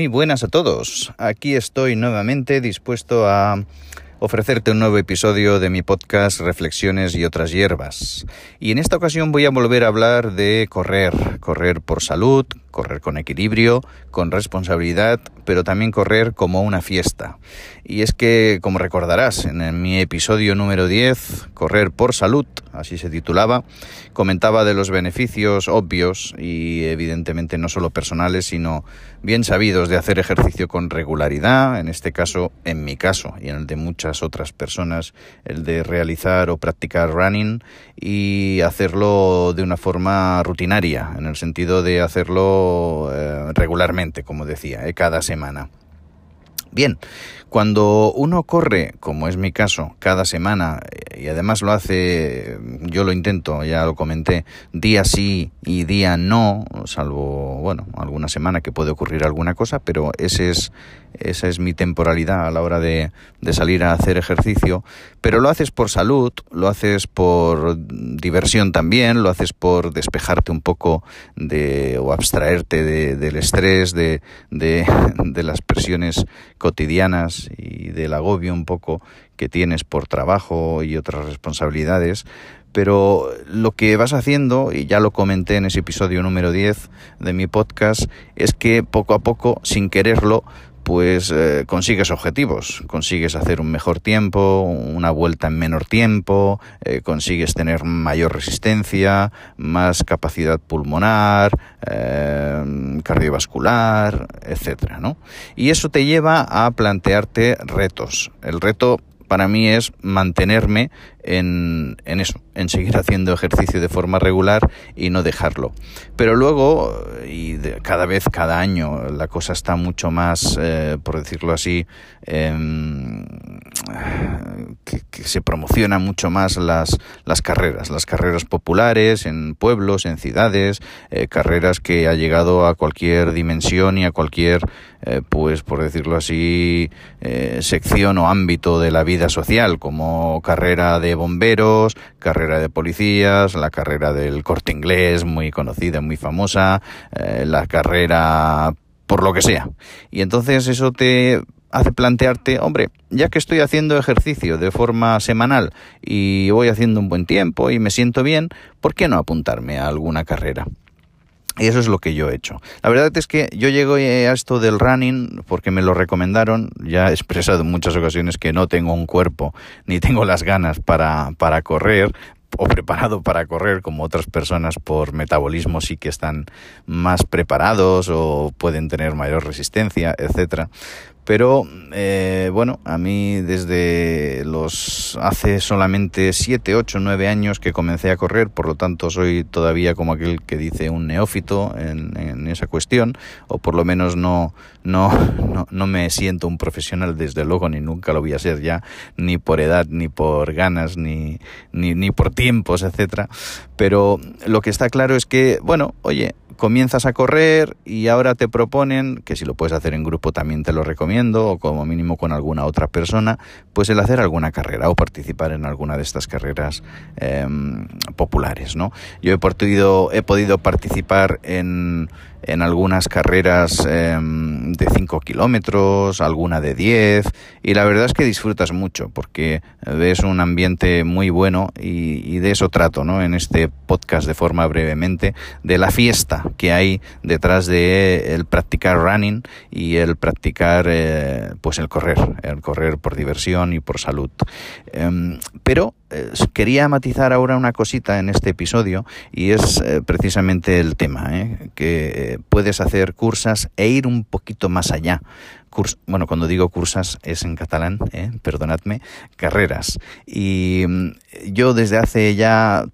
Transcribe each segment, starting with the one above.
Muy buenas a todos. Aquí estoy nuevamente dispuesto a ofrecerte un nuevo episodio de mi podcast Reflexiones y otras hierbas. Y en esta ocasión voy a volver a hablar de correr, correr por salud, correr con equilibrio, con responsabilidad, pero también correr como una fiesta. Y es que, como recordarás, en mi episodio número 10, Correr por Salud, así se titulaba, comentaba de los beneficios obvios y evidentemente no solo personales, sino bien sabidos de hacer ejercicio con regularidad, en este caso, en mi caso y en el de muchas otras personas, el de realizar o practicar running y hacerlo de una forma rutinaria, en el sentido de hacerlo eh, regularmente, como decía, eh, cada semana. Bien, cuando uno corre, como es mi caso, cada semana, y además lo hace, yo lo intento, ya lo comenté, día sí y día no, salvo, bueno, alguna semana que puede ocurrir alguna cosa, pero ese es, esa es mi temporalidad a la hora de, de salir a hacer ejercicio, pero lo haces por salud, lo haces por diversión también, lo haces por despejarte un poco de, o abstraerte de, del estrés, de, de, de las presiones cotidianas y del agobio un poco que tienes por trabajo y otras responsabilidades, pero lo que vas haciendo, y ya lo comenté en ese episodio número 10 de mi podcast, es que poco a poco, sin quererlo, pues eh, consigues objetivos, consigues hacer un mejor tiempo, una vuelta en menor tiempo, eh, consigues tener mayor resistencia, más capacidad pulmonar, eh, cardiovascular, etcétera, ¿no? Y eso te lleva a plantearte retos. El reto para mí es mantenerme en, eso, en seguir haciendo ejercicio de forma regular y no dejarlo. Pero luego, y cada vez, cada año, la cosa está mucho más, eh, por decirlo así, eh, que, se promociona mucho más las, las carreras, las carreras populares en pueblos, en ciudades, eh, carreras que ha llegado a cualquier dimensión y a cualquier, eh, pues por decirlo así, sección o ámbito de la vida social, como carrera de bomberos, carrera de policías, la carrera del corte inglés, muy conocida, muy famosa, eh, la carrera por lo que sea. Y entonces eso te hace plantearte, hombre, ya que estoy haciendo ejercicio de forma semanal y voy haciendo un buen tiempo y me siento bien, ¿por qué no apuntarme a alguna carrera? Y eso es lo que yo he hecho. La verdad es que yo llego a esto del running porque me lo recomendaron. Ya he expresado en muchas ocasiones que no tengo un cuerpo ni tengo las ganas para, para correr o preparado para correr como otras personas por metabolismo sí que están más preparados o pueden tener mayor resistencia, etcétera. Pero eh, bueno, a mí desde los hace solamente 7, 8, 9 años que comencé a correr, por lo tanto soy todavía como aquel que dice un neófito en, en esa cuestión, o por lo menos no, no, no, no, me siento un profesional desde luego, ni nunca lo voy a ser ya, ni por edad, ni por ganas, ni, ni, ni por tiempos, etcétera. Pero lo que está claro es que, bueno, oye, comienzas a correr y ahora te proponen, que si lo puedes hacer en grupo también te lo recomiendo, o como mínimo con alguna otra persona, pues el hacer alguna carrera o participar en alguna de estas carreras eh, populares, ¿no? Yo he podido, he podido participar en en algunas carreras eh, de 5 kilómetros, alguna de 10, y la verdad es que disfrutas mucho porque ves un ambiente muy bueno y, y, de eso trato ¿no? en este podcast de forma brevemente, de la fiesta que hay detrás de el practicar running y el practicar eh, pues el correr, el correr por diversión y por salud. Eh, pero eh, quería matizar ahora una cosita en este episodio y es eh, precisamente el tema, ¿eh? que puedes hacer cursas e ir un poquito más allá. Bueno, cuando digo cursas es en catalán, perdonadme, carreras. Y mm, yo desde hace ya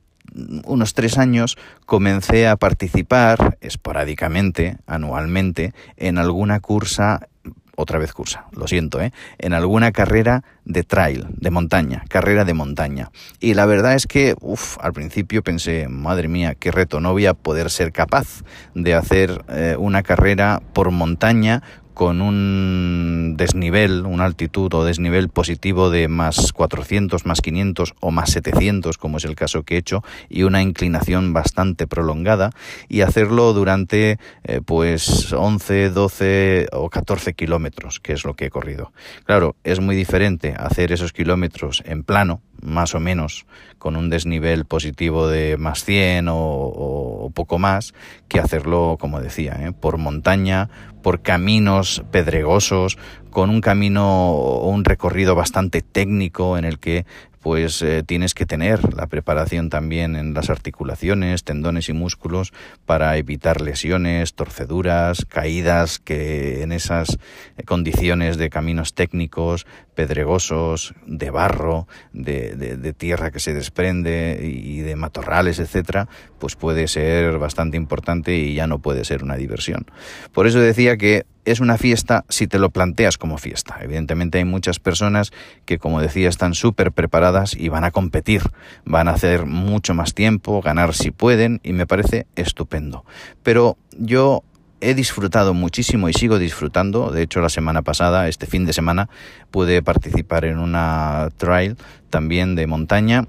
unos tres años comencé a participar esporádicamente, anualmente, en alguna cursa otra vez cursa, lo siento, ¿eh? en alguna carrera de trail, de montaña, carrera de montaña. Y la verdad es que, uff, al principio pensé, madre mía, qué reto, no voy a poder ser capaz de hacer eh, una carrera por montaña con un desnivel, una altitud o desnivel positivo de más 400, más 500 o más 700, como es el caso que he hecho, y una inclinación bastante prolongada, y hacerlo durante eh, pues 11, 12 o 14 kilómetros, que es lo que he corrido. Claro, es muy diferente hacer esos kilómetros en plano, más o menos, con un desnivel positivo de más 100 o, poco más, que hacerlo, como decía, ¿eh? por montaña, por caminos pedregosos, con un camino o un recorrido bastante técnico en el que pues eh, tienes que tener la preparación también en las articulaciones, tendones y músculos para evitar lesiones, torceduras, caídas que en esas condiciones de caminos técnicos, pedregosos, de barro, de, de tierra que se desprende y de matorrales, etcétera, pues puede ser bastante importante y ya no puede ser una diversión. Por eso decía que es una fiesta si te lo planteas como fiesta. Evidentemente hay muchas personas que, como decía, están súper preparadas y van a competir, van a hacer mucho más tiempo, ganar si pueden y me parece estupendo. Pero yo he disfrutado muchísimo y sigo disfrutando. De hecho, la semana pasada, este fin de semana, pude participar en una trail también de montaña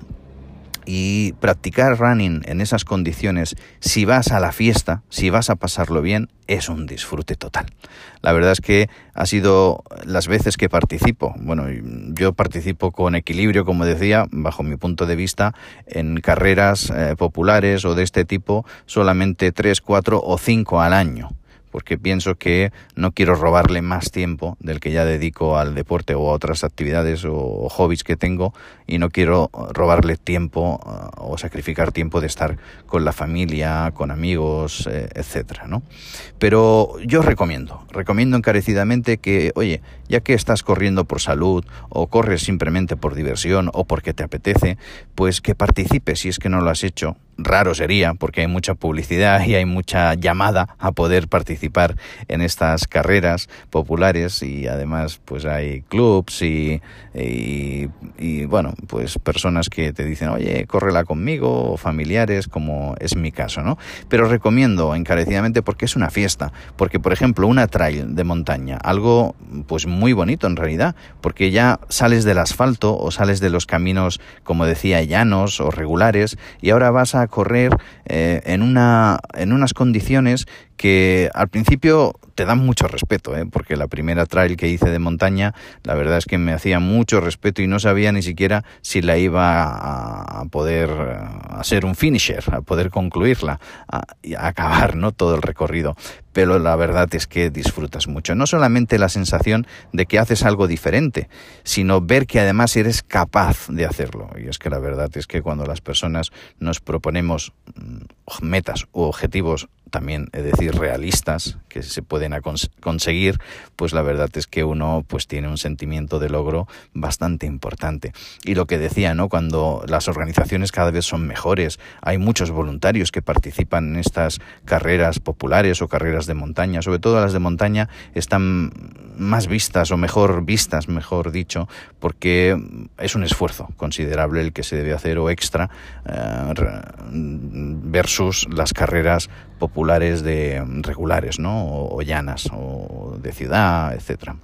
y practicar running en esas condiciones, si vas a la fiesta, si vas a pasarlo bien, es un disfrute total. La verdad es que ha sido las veces que participo, bueno, yo participo con equilibrio, como decía, bajo mi punto de vista, en carreras eh, populares o de este tipo, solamente tres, cuatro o cinco al año porque pienso que no quiero robarle más tiempo del que ya dedico al deporte o a otras actividades o hobbies que tengo y no quiero robarle tiempo uh, o sacrificar tiempo de estar con la familia, con amigos, eh, etcétera. Pero yo recomiendo, recomiendo encarecidamente que, oye, ya que estás corriendo por salud o corres simplemente por diversión o porque te apetece, pues que participes si es que no lo has hecho raro sería, porque hay mucha publicidad y hay mucha llamada a poder participar en estas carreras populares y además pues hay clubs y, y, bueno, pues personas que te dicen, oye, córrela conmigo, o familiares, como es mi caso, ¿no? Pero recomiendo encarecidamente porque es una fiesta, porque por ejemplo una trail de montaña, algo pues muy bonito en realidad, porque ya sales del asfalto o sales de los caminos, como decía, llanos o regulares y ahora vas correr eh, en, una, en unas condiciones que al principio te dan mucho respeto, ¿eh? porque la primera trail que hice de montaña, la verdad es que me hacía mucho respeto y no sabía ni siquiera si la iba a, poder hacer un finisher, a poder concluirla, a, a acabar ¿no? todo el recorrido pero la verdad es que disfrutas mucho. No solamente la sensación de que haces algo diferente, sino ver que además eres capaz de hacerlo. Y es que la verdad es que cuando las personas nos proponemos mm, metas u objetivos también, es decir, realistas, que se pueden conseguir, pues la verdad es que uno pues tiene un sentimiento de logro bastante importante. Y lo que decía, ¿no? Cuando las organizaciones cada vez son mejores, hay muchos voluntarios que participan en estas carreras populares o carreras de montaña, sobre todo las de montaña, están más vistas o mejor vistas, mejor dicho, porque es un esfuerzo considerable el que se debe hacer o extra eh, versus las carreras populares de regulares, ¿no? O, o llanas o de ciudad, etcétera.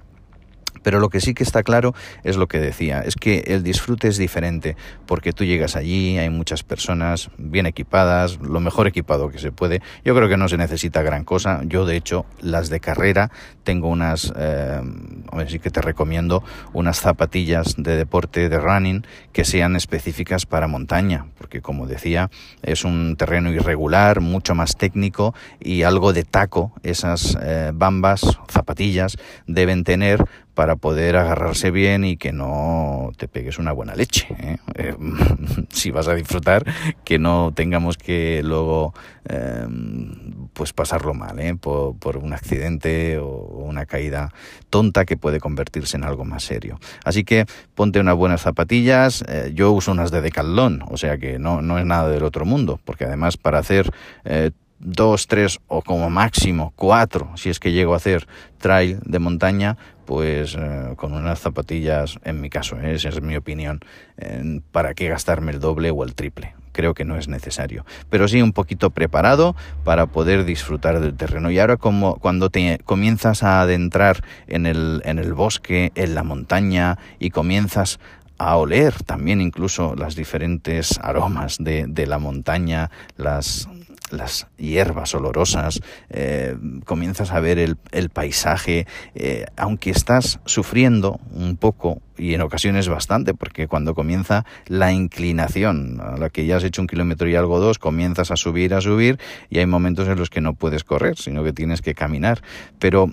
Pero lo que sí que está claro es lo que decía, es que el disfrute es diferente, porque tú llegas allí, hay muchas personas bien equipadas, lo mejor equipado que se puede. Yo creo que no se necesita gran cosa. Yo, de hecho, las de carrera, tengo unas, eh, sí que te recomiendo, unas zapatillas de deporte, de running, que sean específicas para montaña, porque como decía, es un terreno irregular, mucho más técnico y algo de taco. Esas eh, bambas, zapatillas, deben tener para poder agarrarse bien y que no te pegues una buena leche. ¿eh? Eh, si vas a disfrutar, que no tengamos que luego eh, pues pasarlo mal por, por, un accidente o una caída tonta que puede convertirse en algo más serio. Así que ponte unas buenas zapatillas. yo uso unas de Decathlon, o sea que no, no es nada del otro mundo, porque además para hacer dos, tres o como máximo cuatro, si es que llego a hacer trail de montaña, pues eh, con unas zapatillas, en mi caso, ¿eh? esa es mi opinión, ¿para qué gastarme el doble o el triple? creo que no es necesario. Pero sí un poquito preparado para poder disfrutar del terreno. Y ahora como cuando te comienzas a adentrar en el, en el bosque, en la montaña y comienzas a oler también incluso las diferentes aromas de, de la montaña, las, las hierbas olorosas, eh, comienzas a ver el, paisaje, eh, aunque estás sufriendo un poco y en ocasiones bastante, porque cuando comienza la inclinación, a la que ya has hecho un kilómetro y algo dos, comienzas a subir, a subir, y hay momentos en los que no puedes correr, sino que tienes que caminar. Pero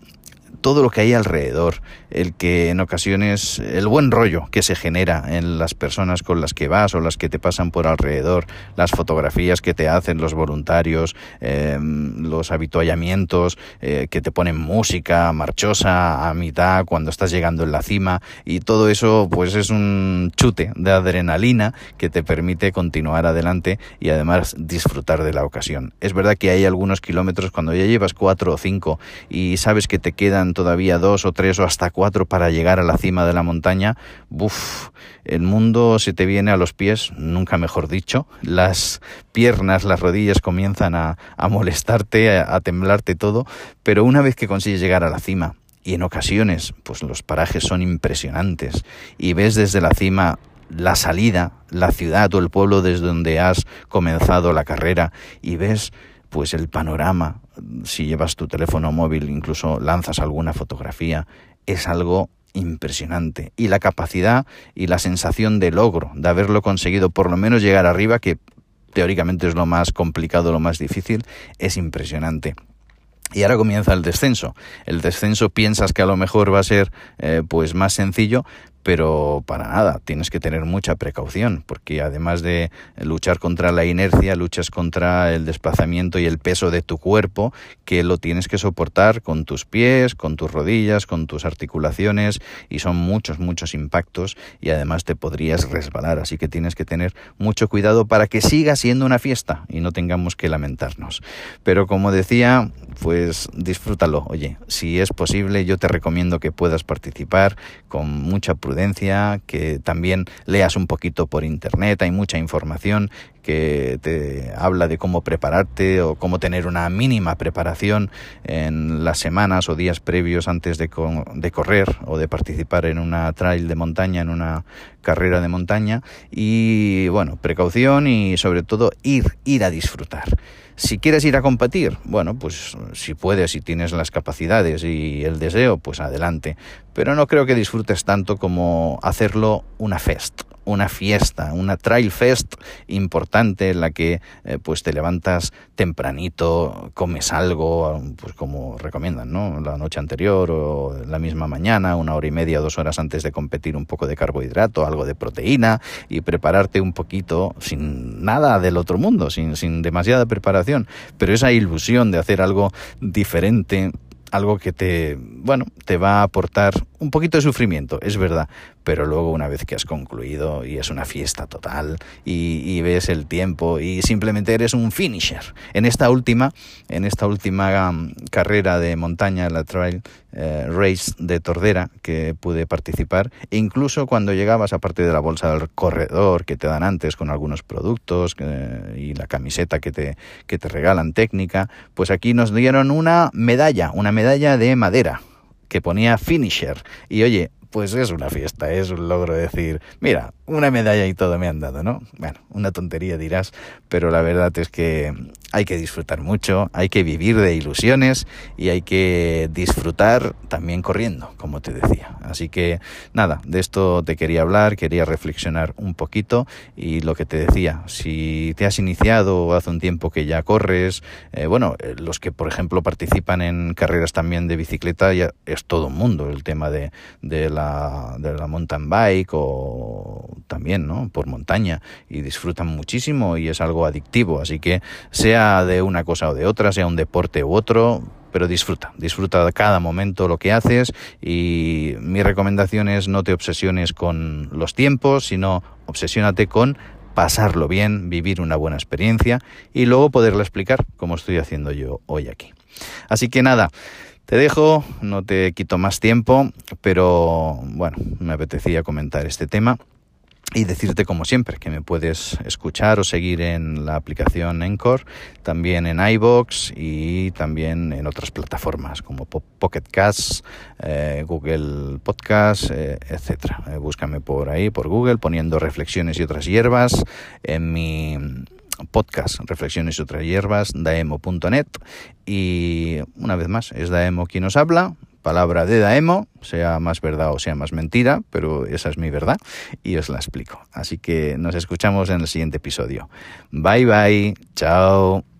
todo lo que hay alrededor, el que en ocasiones el buen rollo que se genera en las personas con las que vas o las que te pasan por alrededor, las fotografías que te hacen los voluntarios, em, los habituallamientos eh, que te ponen música marchosa a mitad cuando estás llegando en la cima y todo eso pues es un chute de adrenalina que te permite continuar adelante y además disfrutar de la ocasión. Es verdad que hay algunos kilómetros cuando ya llevas cuatro o cinco y sabes que te quedan todavía dos o tres o hasta cuatro para llegar a la cima de la montaña, ¡buf! el mundo se te viene a los pies, nunca mejor dicho, las piernas, las rodillas comienzan a, molestarte, a, a temblarte todo, pero una vez que consigues llegar a la cima, y en ocasiones pues los parajes son impresionantes y ves desde la cima la salida, la ciudad o el pueblo desde donde has comenzado la carrera y ves pues el panorama, si llevas tu teléfono móvil, incluso lanzas alguna fotografía, es algo impresionante. Y la capacidad y la sensación de logro, de haberlo conseguido, por lo menos llegar arriba, que teóricamente es lo más complicado, lo más difícil, es impresionante. Y ahora comienza el descenso. El descenso piensas que a lo mejor va a ser eh, pues más sencillo, pero para nada, tienes que tener mucha precaución, porque además de luchar contra la inercia, luchas contra el desplazamiento y el peso de tu cuerpo, que lo tienes que soportar con tus pies, con tus rodillas, con tus articulaciones, y son muchos, muchos impactos, y además te podrías resbalar, así que tienes que tener mucho cuidado para que siga siendo una fiesta y no tengamos que lamentarnos. Pero como decía, pues disfrútalo, oye, si es posible, yo te recomiendo que puedas participar con mucha prudencia, que también leas un poquito por internet, hay mucha información que te habla de cómo prepararte o cómo tener una mínima preparación en las semanas o días previos antes de, de correr o de participar en una trail de montaña, en una carrera de montaña y bueno, precaución y sobre todo ir, ir a disfrutar. Si quieres ir a competir, bueno, pues si puedes, si tienes las capacidades y el deseo, pues adelante. Pero no creo que disfrutes tanto como hacerlo una fest una fiesta, una trail fest importante en la que eh, pues te levantas tempranito, comes algo, pues como recomiendan, ¿no? La noche anterior o la misma mañana, una hora y media, dos horas antes de competir, un poco de carbohidrato, algo de proteína y prepararte un poquito sin nada del otro mundo, sin, sin demasiada preparación, pero esa ilusión de hacer algo diferente algo que te, bueno, te va a aportar un poquito de sufrimiento, es verdad, pero luego una vez que has concluido y es una fiesta total y, ves el tiempo y simplemente eres un finisher. En esta última, en esta última um, carrera de montaña, la Trail eh, Race de Tordera, que pude participar, incluso cuando llegabas, aparte de la bolsa del corredor que te dan antes con algunos productos y la camiseta que te, que te regalan técnica, pues aquí nos dieron una medalla, una medalla de madera que ponía finisher. Y oye, pues es una fiesta, es un logro decir, mira, una medalla y todo me han dado, ¿no? Bueno, una tontería dirás, pero la verdad es que hay que disfrutar mucho, hay que vivir de ilusiones y hay que disfrutar también corriendo, como te decía. Así que nada, de esto te quería hablar, quería reflexionar un poquito y lo que te decía, si te has iniciado hace un tiempo que ya corres, eh, bueno, eh, los que por ejemplo participan en carreras también de bicicleta, ya es todo un mundo el tema de, de, la, de la mountain bike o también, ¿no? Por montaña y disfrutan muchísimo y es algo adictivo, así que sea de una cosa o de otra, sea un deporte u otro, pero disfruta, disfruta de cada momento lo que haces y mi recomendación es no te obsesiones con los tiempos, sino obsesiónate con pasarlo bien, vivir una buena experiencia y luego poderla explicar como estoy haciendo yo hoy aquí. Así que nada, te dejo, no te quito más tiempo, pero bueno, me apetecía comentar este tema y decirte como siempre que me puedes escuchar o seguir en la aplicación Encore, también en iBox y también en otras plataformas como Pocket Cast, eh, Google Podcast, eh, etcétera. Eh, búscame por ahí, por Google, poniendo reflexiones y otras hierbas en mi podcast Reflexiones y otras hierbas, daemo.net y una vez más es Daemo quien nos habla, palabra de Daemo, sea más verdad o sea más mentira, pero esa es mi verdad y os la explico. Así que nos escuchamos en el siguiente episodio. Bye bye, chao.